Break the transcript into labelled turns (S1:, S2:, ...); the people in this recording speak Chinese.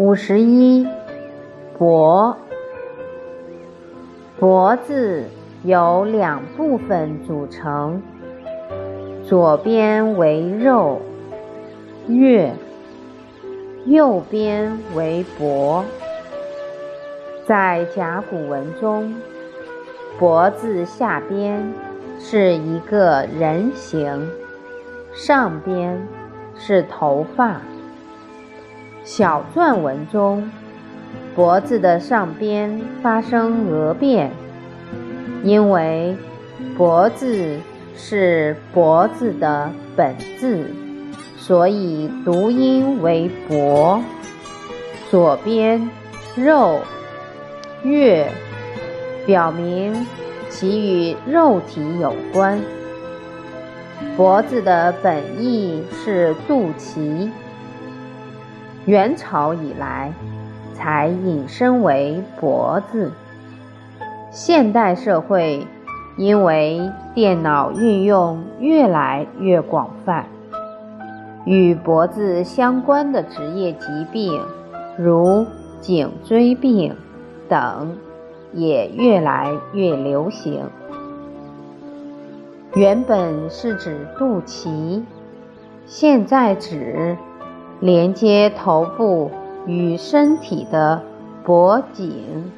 S1: 五十一，脖，脖子由两部分组成，左边为肉，月，右边为脖。在甲骨文中，脖子下边是一个人形，上边是头发。小篆文中，脖子的上边发生讹变，因为脖字是脖子的本字，所以读音为脖。左边肉月，表明其与肉体有关。脖子的本意是肚脐。元朝以来，才引申为脖子。现代社会因为电脑运用越来越广泛，与脖子相关的职业疾病，如颈椎病等，也越来越流行。原本是指肚脐，现在指。连接头部与身体的脖颈。